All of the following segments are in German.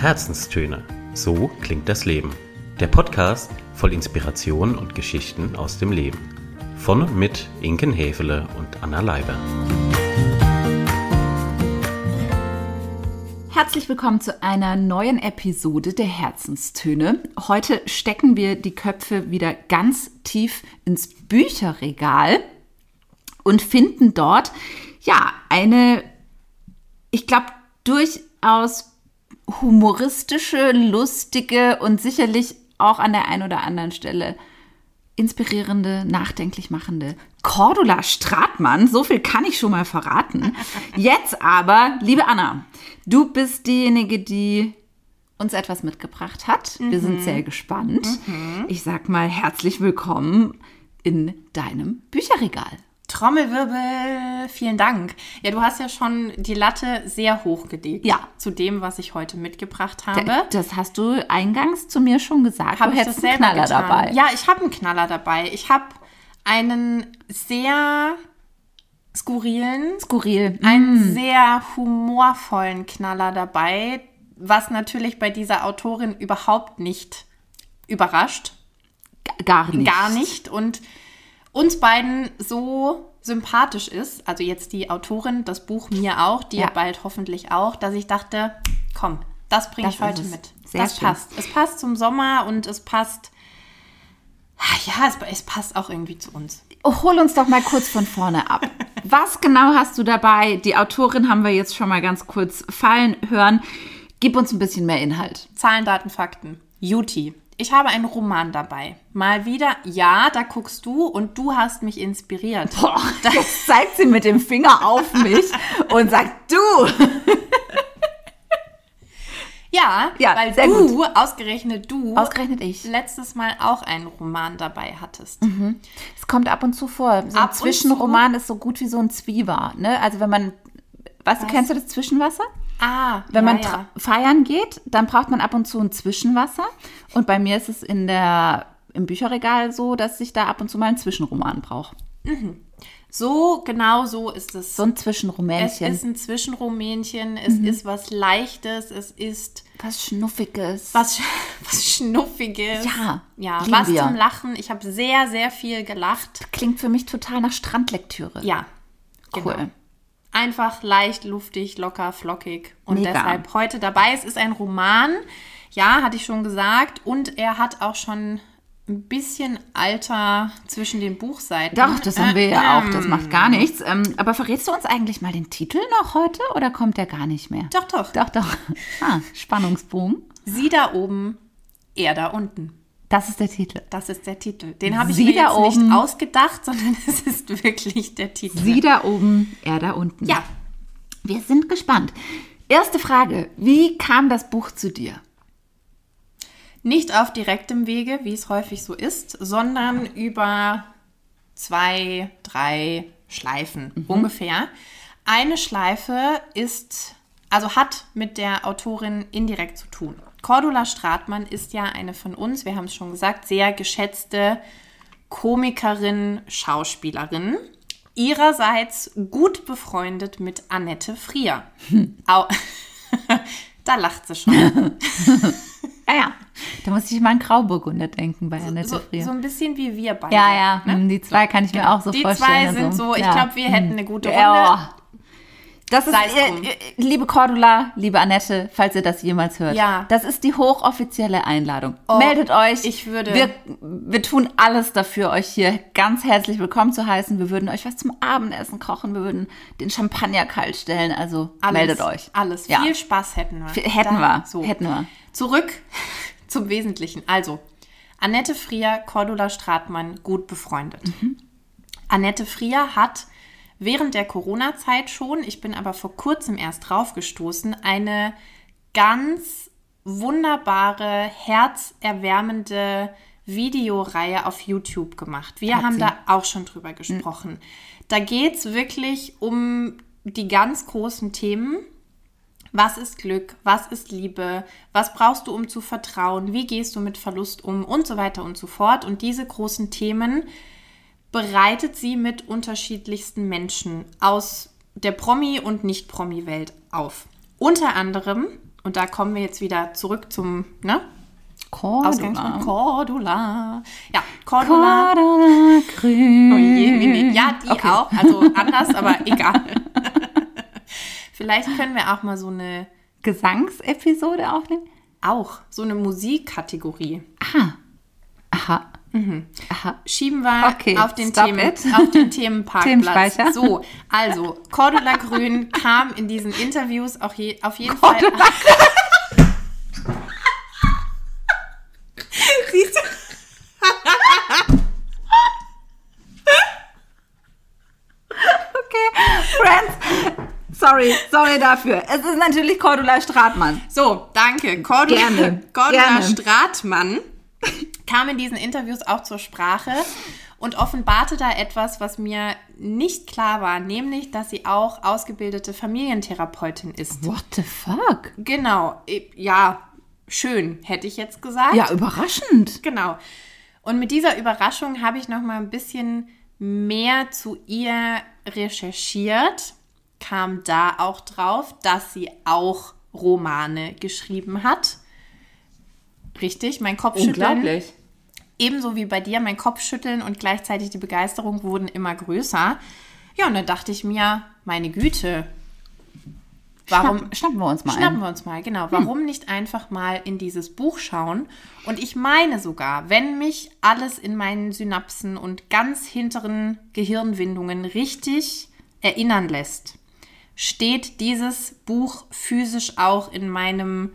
Herzenstöne. So klingt das Leben. Der Podcast voll Inspiration und Geschichten aus dem Leben. Von und mit Inken Hefele und Anna Leiber. Herzlich willkommen zu einer neuen Episode der Herzenstöne. Heute stecken wir die Köpfe wieder ganz tief ins Bücherregal und finden dort ja eine, ich glaube, durchaus humoristische, lustige und sicherlich auch an der einen oder anderen Stelle inspirierende, nachdenklich machende Cordula Stratmann. So viel kann ich schon mal verraten. Jetzt aber, liebe Anna, du bist diejenige, die uns etwas mitgebracht hat. Wir sind sehr gespannt. Ich sag mal herzlich willkommen in deinem Bücherregal. Trommelwirbel, vielen Dank. Ja, du hast ja schon die Latte sehr hoch gelegt. Ja. Zu dem, was ich heute mitgebracht habe. Das hast du eingangs zu mir schon gesagt. Habe du ich hättest das einen selber Knaller getan. dabei. Ja, ich habe einen Knaller dabei. Ich habe einen sehr skurrilen, Skurril. einen sehr humorvollen Knaller dabei, was natürlich bei dieser Autorin überhaupt nicht überrascht. Gar nicht. Gar nicht. Und uns beiden so sympathisch ist, also jetzt die Autorin, das Buch mir auch, dir Ja. bald hoffentlich auch, dass ich dachte, komm, das bringe ich heute es. mit. Sehr das schön. passt. Es passt zum Sommer und es passt. Ah, Ja, es, es passt auch irgendwie zu uns. Oh, Hol uns doch mal kurz von vorne ab. Was genau hast du dabei? Die Autorin haben wir jetzt schon mal ganz kurz fallen hören. Gib uns ein bisschen mehr Inhalt. Zahlen, Daten, Fakten. Juti. Ich habe einen Roman dabei. Mal wieder, ja, da guckst du und du hast mich inspiriert. Boah, jetzt zeigt sie mit dem Finger auf mich und sagt, du. Ja, Ja, weil sehr du, ausgerechnet du, Ausgerechnet ich. letztes Mal auch einen Roman dabei hattest. Es kommt ab und zu vor. So ein Ab und Zwischenroman ist so gut wie so ein Zwieber. Ne? Also wenn man, weißt du, kennst du das Zwischenwasser? Ah, Wenn ja, man ja. feiern geht, dann braucht man ab und zu ein Zwischenwasser. Und bei mir ist es in der, im Bücherregal so, dass ich da ab und zu mal einen Zwischenroman brauche. So, genau so ist es. So ein es Zwischenrumänchen. ist ein Zwischenrumänchen, es Mhm. ist was Leichtes, es ist was Schnuffiges. was, was Schnuffiges. Ja, ja was wir. zum Lachen. Ich habe sehr, sehr viel gelacht. Klingt für mich total nach Strandlektüre. Ja, genau. Einfach leicht, luftig, locker, flockig. Und Mega. deshalb heute dabei. Es ist ein Roman. Ja, hatte ich schon gesagt. Und er hat auch schon ein bisschen Alter zwischen den Buchseiten. Doch, das haben wir ja auch. Das Ähm. macht gar nichts. Ähm, aber verrätst du uns eigentlich mal den Titel noch heute oder kommt der gar nicht mehr? Doch, doch. Doch, doch. Ah, Spannungsbogen. Sie da oben, er da unten. Das ist der Titel. Das ist der Titel. Den habe ich mir jetzt oben. nicht ausgedacht, sondern es ist wirklich der Titel. Sie da oben, er da unten. Ja, Wir sind gespannt. Erste Frage. Wie kam das Buch zu dir? nicht auf direktem Wege, wie es häufig so ist, sondern über zwei, drei Schleifen ungefähr. Eine Schleife ist, also hat mit der Autorin indirekt zu tun. Cordula Stratmann ist ja eine von uns, wir haben es schon gesagt, sehr geschätzte Komikerin, Schauspielerin. Ihrerseits gut befreundet mit Annette Frier. Au da lacht sie schon. Ah ja, da muss ich mal an Grauburgunder denken bei Annette So, Frier. so ein bisschen wie wir beide. ja, ja, Ne? hm, die zwei kann ich mir auch so Die vorstellen. zwei sind so, ich ja. glaube, wir hätten eine gute Runde. Ja. Das ist, drum. äh, äh, liebe Cordula, liebe Annette, falls ihr das jemals hört. Ja. Das ist die hochoffizielle Einladung. Meldet euch. ich würde- Wir, wir tun alles dafür, euch hier ganz herzlich willkommen zu heißen. Wir würden euch was zum Abendessen kochen. Wir würden den Champagner kalt stellen. Also Alles, meldet euch. Alles. Ja. Viel Spaß hätten wir. F- hätten wir. So. Hätten wir. Zurück zum Wesentlichen. Also, Annette Frier, Cordula Stratmann, gut befreundet. Mhm. Annette Frier hat während der Corona-Zeit schon, ich bin aber vor kurzem erst draufgestoßen, eine ganz wunderbare, herzerwärmende Videoreihe auf YouTube gemacht. Wir Hat haben sie. da auch schon drüber gesprochen. Da geht es wirklich um die ganz großen Themen. Was ist Glück? Was ist Liebe? Was brauchst du, um zu vertrauen? Wie gehst du mit Verlust um? Und so weiter und so fort. Und diese großen Themen bereitet sie mit unterschiedlichsten Menschen aus der Promi- und Nicht-Promi-Welt auf. Unter anderem und da kommen wir jetzt wieder zurück zum, ne? Cordula. Cordula. Ja, Cordula. Cordula grün. Oh je, Mini. Ja, die Okay. auch. Also anders, aber egal. Vielleicht können wir auch mal so eine, Gesangsepisode aufnehmen? auch so eine Musikkategorie. Aha. Aha. Aha. Schieben wir Okay, auf, den Themen, it. auf den Themenparkplatz. So, also, Cordula Grün kam in diesen Interviews auch je, auf jeden Fall. Siehst du? Okay, Friends. Sorry, sorry dafür. Es ist natürlich Cordula Stratmann. So, danke. Cordula, Gerne, Cordula gerne. Stratmann kam in diesen Interviews auch zur Sprache und offenbarte da etwas, was mir nicht klar war, nämlich, dass sie auch ausgebildete Familientherapeutin ist. What the fuck? Genau, ja, schön, hätte ich jetzt gesagt. Ja, überraschend. Genau. Und mit dieser Überraschung habe ich noch mal ein bisschen mehr zu ihr recherchiert, kam da auch drauf, dass sie auch Romane geschrieben hat. Richtig, mein Kopfschütteln. Ebenso wie bei dir, mein Kopfschütteln und gleichzeitig die Begeisterung wurden immer größer. Ja, und dann dachte ich mir, meine Güte, warum Schnappen, schnappen wir uns mal Schnappen ein. wir uns mal, genau. Warum nicht einfach mal in dieses Buch schauen? Und ich meine sogar, wenn mich alles in meinen Synapsen und ganz hinteren Gehirnwindungen richtig erinnern lässt, steht dieses Buch physisch auch in meinem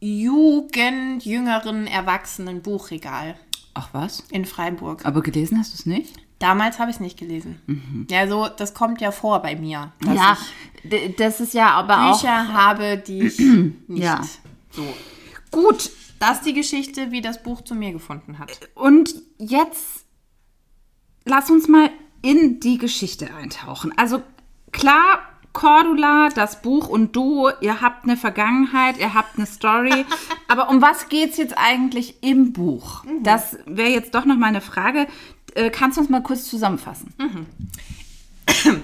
Jugend, jüngeren, erwachsenen Buchregal Ach was? in Freiburg. Aber gelesen hast du es nicht? Damals habe ich es nicht gelesen. Ja, so, das kommt ja vor bei mir. ja, das ist ja aber Bücher habe, die ich nicht Ja. so. auch gut. Das ist die Geschichte, wie das Buch zu mir gefunden hat. Und jetzt lass uns mal in die Geschichte eintauchen. Also klar, Cordula, das Buch und du, ihr habt eine Vergangenheit, ihr habt eine Story. Aber um was geht's jetzt eigentlich im Buch? Das wäre jetzt doch noch mal eine Frage. Äh, Kannst du uns mal kurz zusammenfassen?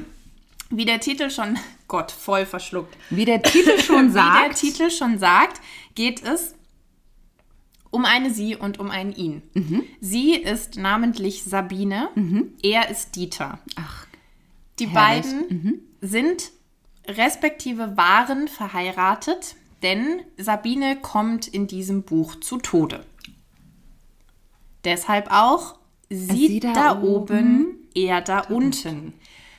Wie der Titel schon, Gott, voll verschluckt. Wie der Titel schon Wie der sagt. Titel schon sagt, geht es um eine Sie und um einen Ihn. Mhm. Sie ist namentlich Sabine, er ist Dieter. Ach, Die herrlich. Mhm. beiden sind respektive waren verheiratet, denn Sabine kommt in diesem Buch zu Tode. Deshalb auch sie, Sie da da, oben, oben, er da unten.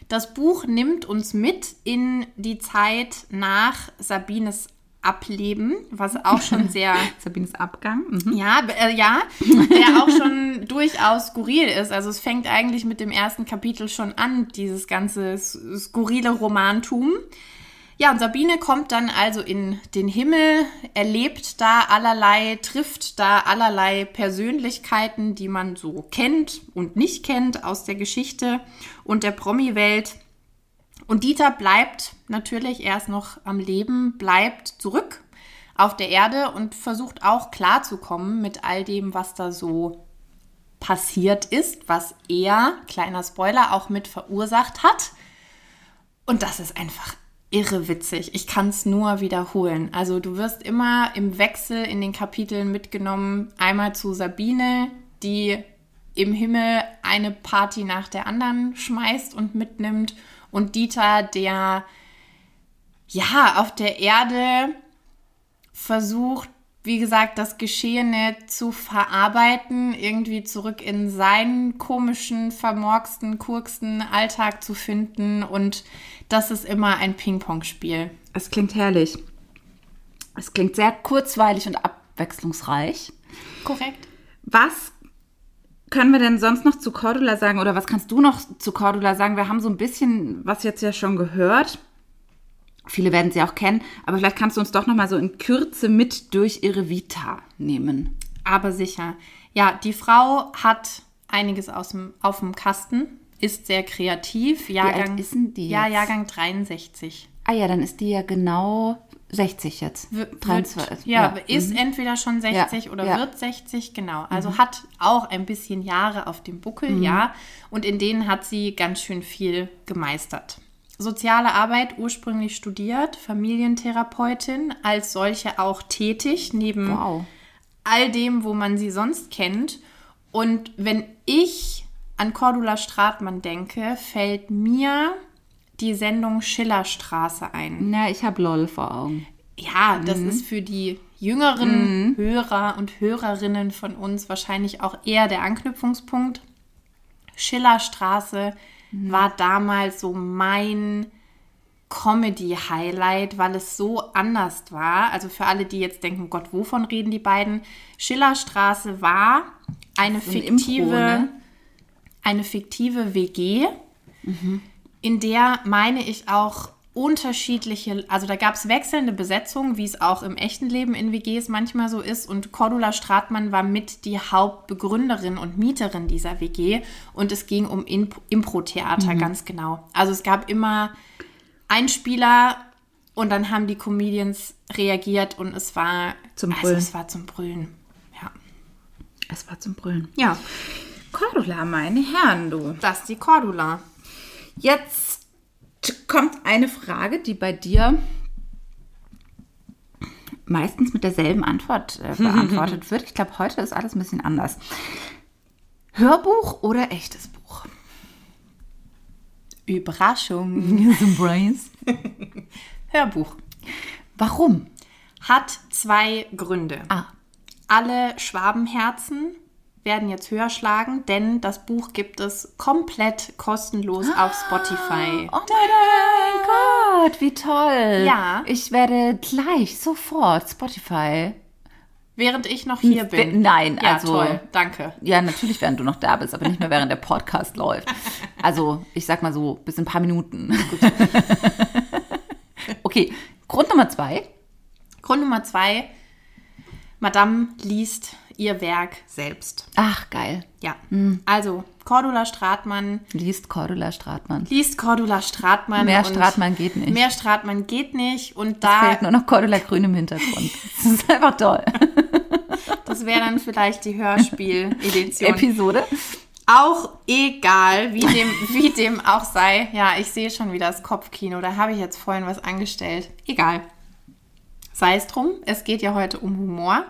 Das Buch nimmt uns mit in die Zeit nach Sabines Ableben, was auch schon sehr Sabines Abgang. Mhm. ja, äh, ja, der auch schon durchaus skurril ist. Also es fängt eigentlich mit dem ersten Kapitel schon an, dieses ganze skurrile Romantum. Ja, und Sabine kommt dann also in den Himmel, erlebt da allerlei, trifft da allerlei Persönlichkeiten, die man so kennt und nicht kennt aus der Geschichte und der Promi-Welt. Und Dieter bleibt natürlich erst noch am Leben, bleibt zurück auf der Erde und versucht auch klarzukommen mit all dem, was da so passiert ist, was er, kleiner Spoiler, auch mit verursacht hat. Und das ist einfach irre witzig. Ich kann es nur wiederholen. Also du wirst immer im Wechsel in den Kapiteln mitgenommen, einmal zu Sabine, die im Himmel eine Party nach der anderen schmeißt und mitnimmt und Dieter, der ja auf der Erde versucht, wie gesagt, das Geschehene zu verarbeiten, irgendwie zurück in seinen komischen, vermorksten, kurksten Alltag zu finden. Und das ist immer ein Ping-Pong-Spiel. Es klingt herrlich. Es klingt sehr kurzweilig und abwechslungsreich. Korrekt. Was können wir denn sonst noch zu Cordula sagen oder was kannst du noch zu Cordula sagen? Wir haben so ein bisschen was jetzt ja schon gehört. Viele werden sie auch kennen, aber vielleicht kannst du uns doch noch mal so in Kürze mit durch ihre Vita nehmen. Aber sicher. Ja, die Frau hat einiges aus dem, auf dem Kasten, ist sehr kreativ. Jahrgang, ist denn die Ja, jetzt? Jahrgang 63. Ah ja, dann ist die ja genau 60 jetzt. W- 23, Wird, ja, ja. ist entweder schon 60 Ja, oder ja. wird 60, genau. Also hat auch ein bisschen Jahre auf dem Buckel, ja. Und in denen hat sie ganz schön viel gemeistert. soziale Arbeit ursprünglich studiert, Familientherapeutin, als solche auch tätig, neben Wow. all dem, wo man sie sonst kennt. Und wenn ich an Cordula Stratmann denke, fällt mir die Sendung Schillerstraße ein. Na, ich habe LOL vor Augen. Ja, das ist für die jüngeren Hörer und Hörerinnen von uns wahrscheinlich auch eher der Anknüpfungspunkt. Schillerstraße war damals so mein Comedy-Highlight, weil es so anders war. Also für alle, die jetzt denken, Gott, wovon reden die beiden? Schillerstraße war eine So ein fiktive, Impro, ne? eine fiktive WG, in der meine ich auch unterschiedliche, also da gab es wechselnde Besetzungen, wie es auch im echten Leben in WGs manchmal so ist. Und Cordula Stratmann war mit die Hauptbegründerin und Mieterin dieser WG. Und es ging um Imp- Impro-Theater, ganz genau. Also es gab immer Einspieler und dann haben die Comedians reagiert und es war Zum also Brüllen. es war zum Brüllen. Ja. Es war zum Brüllen. ja, Cordula, meine Herren, du. das ist die Cordula. Jetzt kommt eine Frage, die bei dir meistens mit derselben Antwort äh, beantwortet wird. Ich glaube, heute ist alles ein bisschen anders. Hörbuch oder echtes Buch? Überraschung. Surprise. Hörbuch. Warum? Hat zwei Gründe. Ah, Alle Schwabenherzen werden jetzt höher schlagen, denn das Buch gibt es komplett kostenlos auf Spotify. oh mein Gott, wie toll. Ja. Ich werde gleich, sofort Spotify. Während ich noch hier Hm, bin. nein, ja, also- toll, danke. Ja, natürlich, während du noch da bist, aber nicht mehr während der Podcast läuft. Also, ich sag mal so, bis in ein paar Minuten. okay, Grund Nummer zwei. Grund Nummer zwei: Madame liest ihr Werk selbst. Ach, geil. Ja, also Cordula Stratmann Liest Cordula Stratmann. liest Cordula Stratmann. Mehr Stratmann geht nicht. Mehr Stratmann geht nicht und da Fehlt nur noch Cordula Grün im Hintergrund. Das ist einfach toll. Das wäre dann vielleicht die Hörspiel-Edition. Episode. auch egal, wie dem, wie dem auch sei. Ja, ich sehe schon wieder das Kopfkino. Da habe ich jetzt vorhin was angestellt. Egal. Sei es drum. Es geht ja heute um Humor.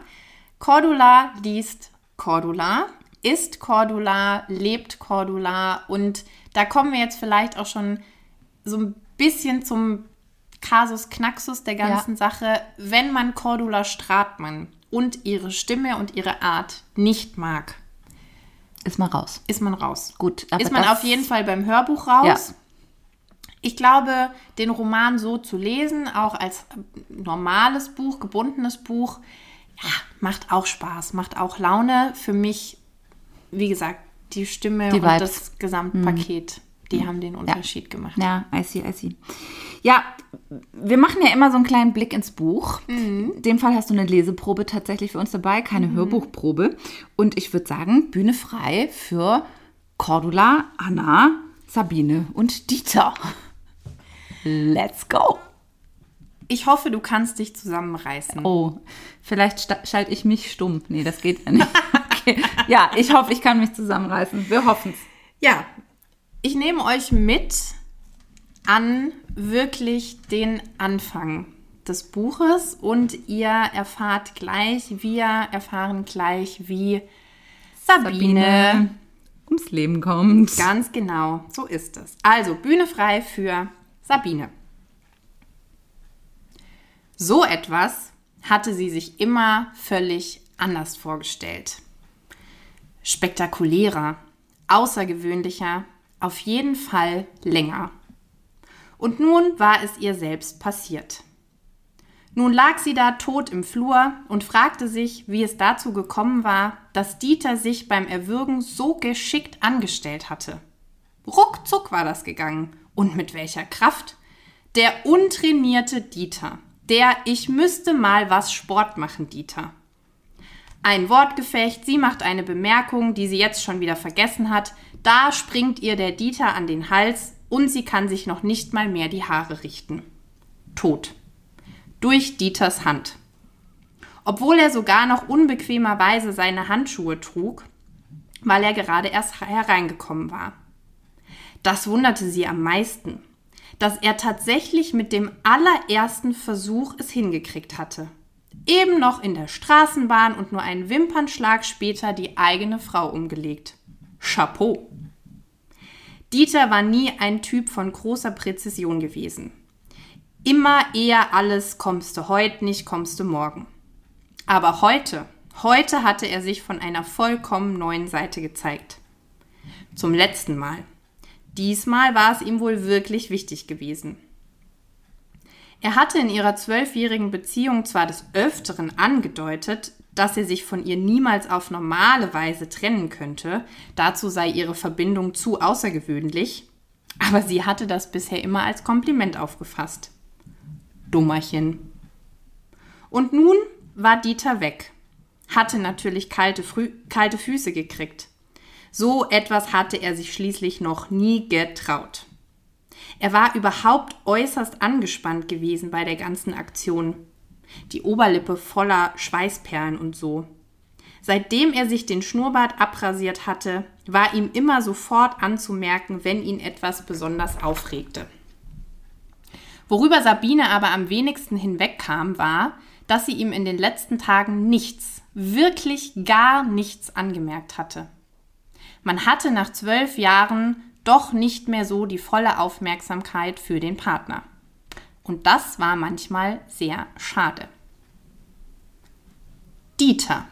Cordula liest Cordula, ist Cordula, lebt Cordula. Und da kommen wir jetzt vielleicht auch schon so ein bisschen zum Kasus Knaxus der ganzen Sache. Wenn man Cordula Stratmann und ihre Stimme und ihre Art nicht mag, Ist mal raus. ist man raus. Gut, aber ist man auf jeden Fall beim Hörbuch raus. Ja. Ich glaube, den Roman so zu lesen, auch als normales Buch, gebundenes Buch, ja, macht auch Spaß, macht auch Laune. Für mich, wie gesagt, die Stimme Die und Vibes. Mhm. das Gesamtpaket, die haben den Unterschied gemacht. Ja, I see, I see. Ja, wir machen ja immer so einen kleinen Blick ins Buch. In dem Fall hast du eine Leseprobe tatsächlich für uns dabei, keine Hörbuchprobe. Und ich würde sagen, Bühne frei für Cordula, Anna, Sabine und Dieter. Let's go. Ich hoffe, du kannst dich zusammenreißen. Oh, vielleicht schalte ich mich stumm. Nee, das geht ja nicht. Okay. Ja, ich hoffe, ich kann mich zusammenreißen. Wir hoffen es. Ja, ich nehme euch mit an wirklich den Anfang des Buches und ihr erfahrt gleich, wir erfahren gleich, wie Sabine, ums Leben kommt. Ganz genau, so ist es. Also, Bühne frei für Sabine. So etwas hatte sie sich immer völlig anders vorgestellt. Spektakulärer, außergewöhnlicher, auf jeden Fall länger. Und nun war es ihr selbst passiert. Nun lag sie da tot im Flur und fragte sich, wie es dazu gekommen war, dass Dieter sich beim Erwürgen so geschickt angestellt hatte. Ruckzuck war das gegangen. Und mit welcher Kraft? Der untrainierte Dieter. Der Ich müsste mal was Sport machen, Dieter. Ein Wortgefecht, sie macht eine Bemerkung, die sie jetzt schon wieder vergessen hat. Da springt ihr der Dieter an den Hals und sie kann sich noch nicht mal mehr die Haare richten. Tot. Durch Dieters Hand. Obwohl er sogar noch unbequemerweise seine Handschuhe trug, weil er gerade erst hereingekommen war. Das wunderte sie am meisten. Dass er tatsächlich mit dem allerersten Versuch es hingekriegt hatte. Eben noch in der Straßenbahn und nur einen Wimpernschlag später die eigene Frau umgelegt. Chapeau! Dieter war nie ein Typ von großer Präzision gewesen. Immer eher alles kommst du heute nicht, kommst du morgen. Aber heute, heute hatte er sich von einer vollkommen neuen Seite gezeigt. Zum letzten Mal. Diesmal war es ihm wohl wirklich wichtig gewesen. Er hatte in ihrer zwölfjährigen Beziehung zwar des Öfteren angedeutet, dass er sich von ihr niemals auf normale Weise trennen könnte, dazu sei ihre Verbindung zu außergewöhnlich, aber sie hatte das bisher immer als Kompliment aufgefasst. Dummerchen. Und nun war Dieter weg, hatte natürlich kalte, Frü kalte Füße gekriegt. So etwas hatte er sich schließlich noch nie getraut. Er war überhaupt äußerst angespannt gewesen bei der ganzen Aktion. Die Oberlippe voller Schweißperlen und so. Seitdem er sich den Schnurrbart abrasiert hatte, war ihm immer sofort anzumerken, wenn ihn etwas besonders aufregte. Worüber Sabine aber am wenigsten hinwegkam, war, dass sie ihm in den letzten Tagen nichts, wirklich gar nichts angemerkt hatte. Man hatte nach zwölf Jahren doch nicht mehr so die volle Aufmerksamkeit für den Partner. Und das war manchmal sehr schade. Dieter.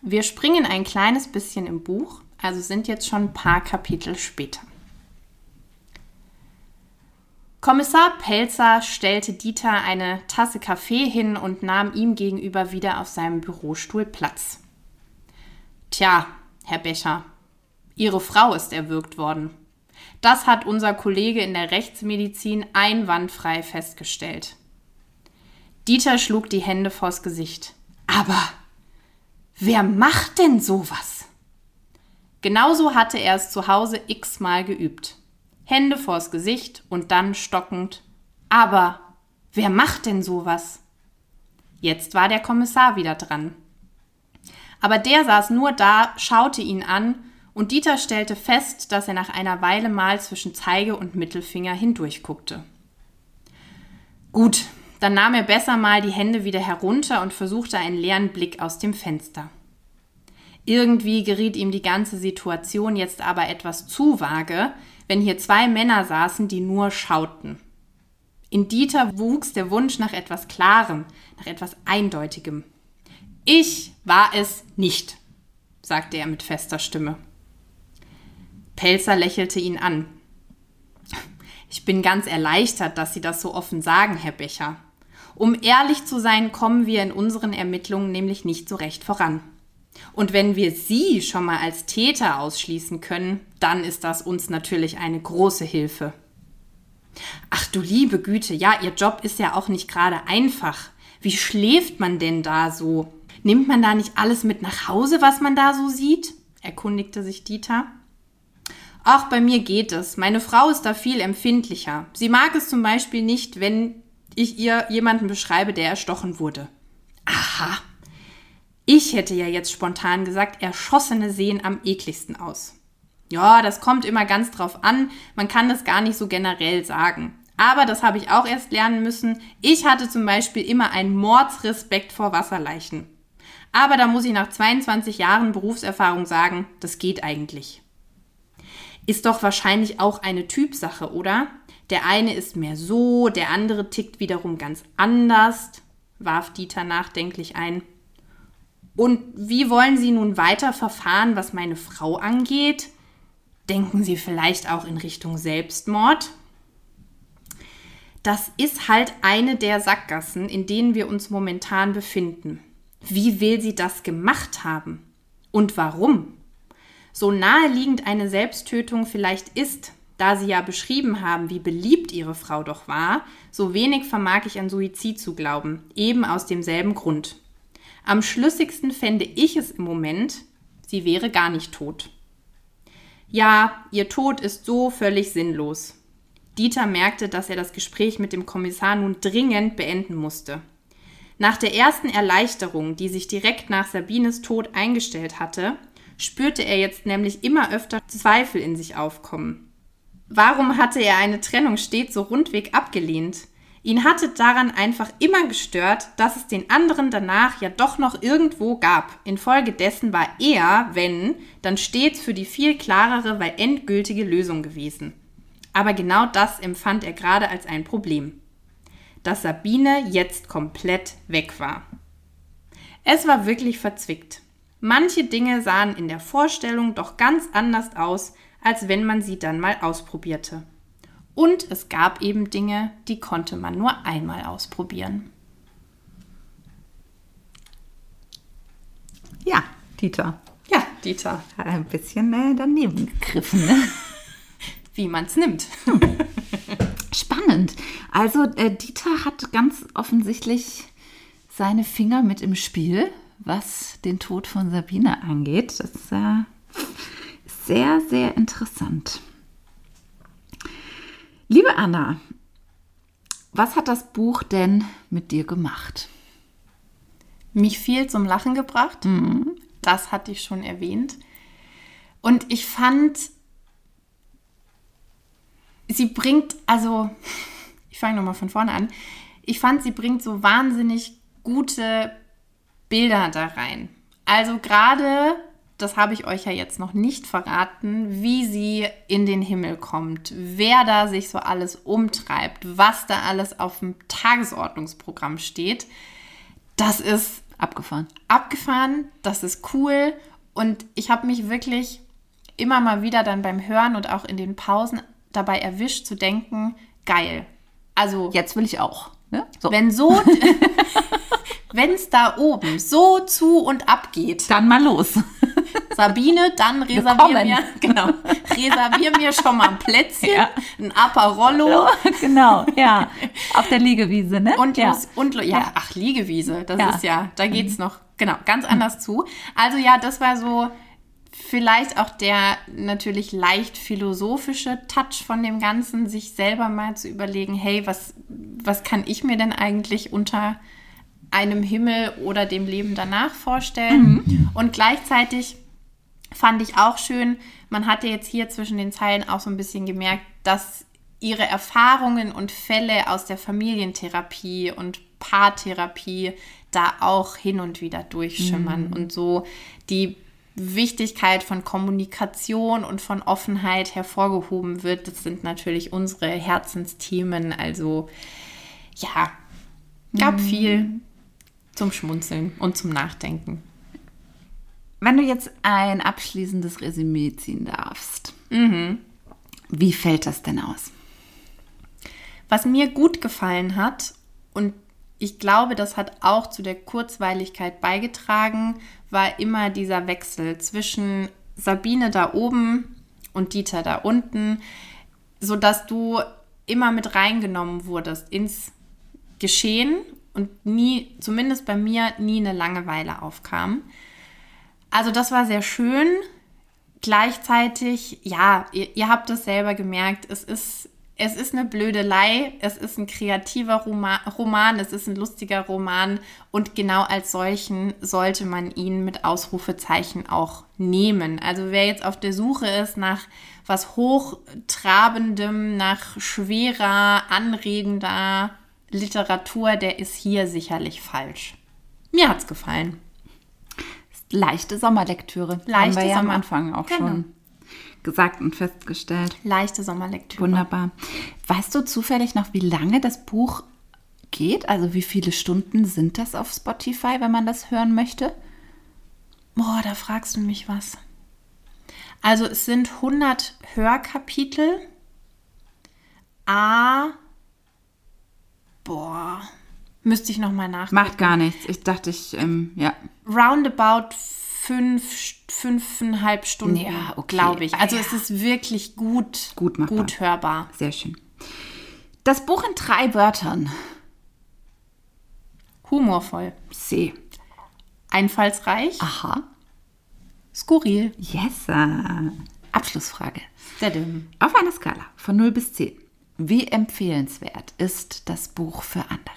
Wir springen ein kleines bisschen im Buch, also sind jetzt schon ein paar Kapitel später. Kommissar Pelzer stellte Dieter eine Tasse Kaffee hin und nahm ihm gegenüber wieder auf seinem Bürostuhl Platz. Tja, Herr Becher, Ihre Frau ist erwürgt worden. Das hat unser Kollege in der Rechtsmedizin einwandfrei festgestellt. Dieter schlug die Hände vors Gesicht. Aber wer macht denn sowas? Genauso hatte er es zu Hause x-mal geübt. Hände vors Gesicht und dann stockend. Aber wer macht denn sowas? Jetzt war der Kommissar wieder dran. Aber der saß nur da, schaute ihn an und Dieter stellte fest, dass er nach einer Weile mal zwischen Zeige und Mittelfinger hindurchguckte. Gut, dann nahm er besser mal die Hände wieder herunter und versuchte einen leeren Blick aus dem Fenster. Irgendwie geriet ihm die ganze Situation jetzt aber etwas zu vage, wenn hier zwei Männer saßen, die nur schauten. In Dieter wuchs der Wunsch nach etwas Klarem, nach etwas Eindeutigem. Ich war es nicht, sagte er mit fester Stimme. Pelzer lächelte ihn an. Ich bin ganz erleichtert, dass Sie das so offen sagen, Herr Becher. Um ehrlich zu sein, kommen wir in unseren Ermittlungen nämlich nicht so recht voran. Und wenn wir Sie schon mal als Täter ausschließen können, dann ist das uns natürlich eine große Hilfe. Ach du liebe Güte, ja, Ihr Job ist ja auch nicht gerade einfach. Wie schläft man denn da so? Nimmt man da nicht alles mit nach Hause, was man da so sieht? erkundigte sich Dieter. Ach, bei mir geht es. Meine Frau ist da viel empfindlicher. Sie mag es zum Beispiel nicht, wenn ich ihr jemanden beschreibe, der erstochen wurde. Aha. Ich hätte ja jetzt spontan gesagt, Erschossene sehen am ekligsten aus. Ja, das kommt immer ganz drauf an. Man kann das gar nicht so generell sagen. Aber das habe ich auch erst lernen müssen. Ich hatte zum Beispiel immer einen Mordsrespekt vor Wasserleichen. Aber da muss ich nach 22 Jahren Berufserfahrung sagen, das geht eigentlich. Ist doch wahrscheinlich auch eine Typsache, oder? Der eine ist mehr so, der andere tickt wiederum ganz anders, warf Dieter nachdenklich ein. Und wie wollen Sie nun weiter verfahren, was meine Frau angeht? Denken Sie vielleicht auch in Richtung Selbstmord? Das ist halt eine der Sackgassen, in denen wir uns momentan befinden. Wie will sie das gemacht haben? Und warum? so naheliegend eine Selbsttötung vielleicht ist, da Sie ja beschrieben haben, wie beliebt Ihre Frau doch war, so wenig vermag ich an Suizid zu glauben, eben aus demselben Grund. Am schlüssigsten fände ich es im Moment, sie wäre gar nicht tot. Ja, ihr Tod ist so völlig sinnlos. Dieter merkte, dass er das Gespräch mit dem Kommissar nun dringend beenden musste. Nach der ersten Erleichterung, die sich direkt nach Sabines Tod eingestellt hatte, spürte er jetzt nämlich immer öfter Zweifel in sich aufkommen. Warum hatte er eine Trennung stets so rundweg abgelehnt? Ihn hatte daran einfach immer gestört, dass es den anderen danach ja doch noch irgendwo gab. Infolgedessen war er, wenn, dann stets für die viel klarere, weil endgültige Lösung gewesen. Aber genau das empfand er gerade als ein Problem. Dass Sabine jetzt komplett weg war. Es war wirklich verzwickt. Manche Dinge sahen in der Vorstellung doch ganz anders aus, als wenn man sie dann mal ausprobierte. Und es gab eben Dinge, die konnte man nur einmal ausprobieren. Ja, Dieter. Ja, Dieter. Hat ein bisschen äh, daneben gegriffen. Ne? Wie man es nimmt. Spannend. Also äh, Dieter hat ganz offensichtlich seine Finger mit im Spiel, was den Tod von Sabine angeht. Das ist äh, sehr, sehr interessant. Liebe Anna, was hat das Buch denn mit dir gemacht? Mich viel zum Lachen gebracht. Das hatte ich schon erwähnt. Und ich fand, sie bringt, also, ich fange nochmal von vorne an. Ich fand, sie bringt so wahnsinnig gute Bilder da rein. Also gerade, das habe ich euch ja jetzt noch nicht verraten, wie sie in den Himmel kommt, wer da sich so alles umtreibt, was da alles auf dem Tagesordnungsprogramm steht. Das ist Abgefahren. abgefahren, das ist cool und ich habe mich wirklich immer mal wieder dann beim Hören und auch in den Pausen dabei erwischt zu denken, geil. Also Jetzt will ich auch. Ne? So. wenn so, wenn es da oben so zu und ab geht, Dann mal los. Sabine, dann reservier mir, genau, reservier mir schon mal ein Plätzchen, Ja. ein Aperollo genau, ja. Auf der Liegewiese, ne? und ja. los, und ja, ach Liegewiese, das Ja. ist ja, da geht's noch genau ganz anders zu. Also ja, das war so vielleicht auch der natürlich leicht philosophische Touch von dem Ganzen, sich selber mal zu überlegen, hey, was was kann ich mir denn eigentlich unter einem Himmel oder dem Leben danach vorstellen? Und gleichzeitig fand ich auch schön, man hat ja jetzt hier zwischen den Zeilen auch so ein bisschen gemerkt, dass ihre Erfahrungen und Fälle aus der Familientherapie und Paartherapie da auch hin und wieder durchschimmern. Und so die Wichtigkeit von Kommunikation und von Offenheit hervorgehoben wird. Das sind natürlich unsere Herzensthemen. Also ja, gab viel zum Schmunzeln und zum Nachdenken. Wenn du jetzt ein abschließendes Resümee ziehen darfst, wie fällt das denn aus? Was mir gut gefallen hat, und ich glaube, das hat auch zu der Kurzweiligkeit beigetragen, war immer dieser Wechsel zwischen Sabine da oben und Dieter da unten, sodass du immer mit reingenommen wurdest ins Geschehen und nie, zumindest bei mir, nie eine Langeweile aufkam. Also das war sehr schön. Gleichzeitig, ja, ihr, ihr habt es selber gemerkt, es ist, es ist eine Blödelei, es ist ein kreativer Roman, Roman, es ist ein lustiger Roman und genau als solchen sollte man ihn mit Ausrufezeichen auch nehmen. Also wer jetzt auf der Suche ist nach was hochtrabendem, nach schwerer, anregender Literatur, der ist hier sicherlich falsch. Mir hat's gefallen. Leichte Sommerlektüre. haben Leichte wir ja am Sommer- Anfang auch Genau. schon gesagt und festgestellt. Leichte Sommerlektüre. Wunderbar. Weißt du zufällig noch, wie lange das Buch geht? Also wie viele Stunden sind das auf Spotify, wenn man das hören möchte? Boah, da fragst du mich was. Also es sind 100 Hörkapitel. A. Boah. Müsste ich nochmal nachgucken. Macht gar nichts. Ich dachte, ich, ähm, ja. Roundabout fünf, fünfeinhalb Stunden, Ja, okay. glaube ich. Also Ah, es ist wirklich gut, Gut machbar. gut hörbar. Sehr schön. Das Buch in drei Wörtern. Humorvoll. C. Einfallsreich. Aha. Skurril. Yes. äh, Abschlussfrage. Dadum. Auf einer Skala von 0 bis 10. Wie empfehlenswert ist das Buch für andere?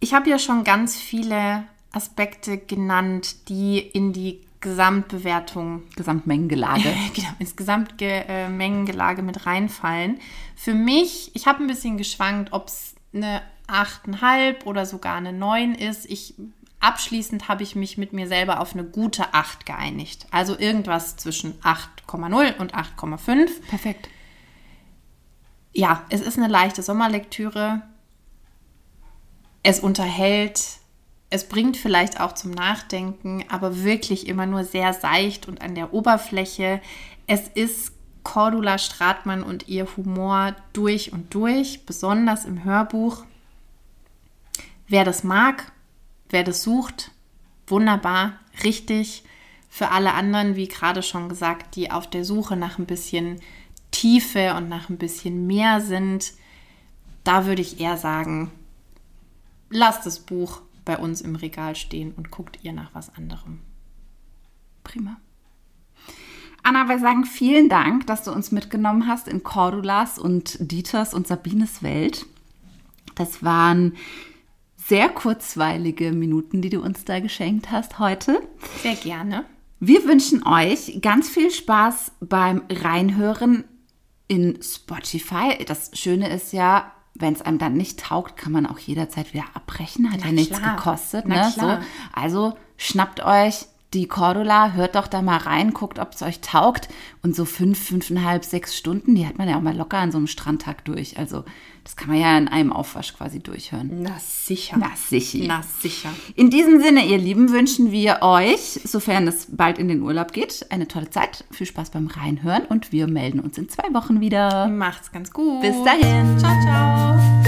Ich habe ja schon ganz viele Aspekte genannt, die in die Gesamtbewertung Gesamtmengengelage. genau, ins Gesamtmengengelage mit reinfallen. Für mich, ich habe ein bisschen geschwankt, ob es eine 8,5 oder sogar eine 9 ist. Ich, abschließend habe ich mich mit mir selber auf eine gute 8 geeinigt. Also irgendwas zwischen 8,0 und 8,5. Perfekt. Ja, es ist eine leichte Sommerlektüre. Es unterhält, es bringt vielleicht auch zum Nachdenken, aber wirklich immer nur sehr seicht und an der Oberfläche. Es ist Cordula Stratmann und ihr Humor durch und durch, besonders im Hörbuch. Wer das mag, wer das sucht, wunderbar, richtig. Für alle anderen, wie gerade schon gesagt, die auf der Suche nach ein bisschen Tiefe und nach ein bisschen mehr sind, da würde ich eher sagen, lasst das Buch bei uns im Regal stehen und guckt ihr nach was anderem. Prima. Anna, wir sagen vielen Dank, dass du uns mitgenommen hast in Cordulas und Dieters und Sabines Welt. Das waren sehr kurzweilige Minuten, die du uns da geschenkt hast heute. Sehr gerne. Wir wünschen euch ganz viel Spaß beim Reinhören in Spotify. Das Schöne ist ja, wenn es einem dann nicht taugt, kann man auch jederzeit wieder abbrechen. Hat Na ja nichts klar. gekostet. Ne? So, also schnappt euch die Cordula, hört doch da mal rein, guckt, ob es euch taugt. Und so fünf, fünfeinhalb, sechs Stunden, die hat man ja auch mal locker an so einem Strandtag durch. Also das kann man ja in einem Aufwasch quasi durchhören. Na sicher. Na sicher. Na sicher. In diesem Sinne, ihr Lieben, wünschen wir euch, sofern es bald in den Urlaub geht, eine tolle Zeit. Viel Spaß beim Reinhören und wir melden uns in zwei Wochen wieder. Macht's ganz gut. Bis dahin. Ciao, ciao.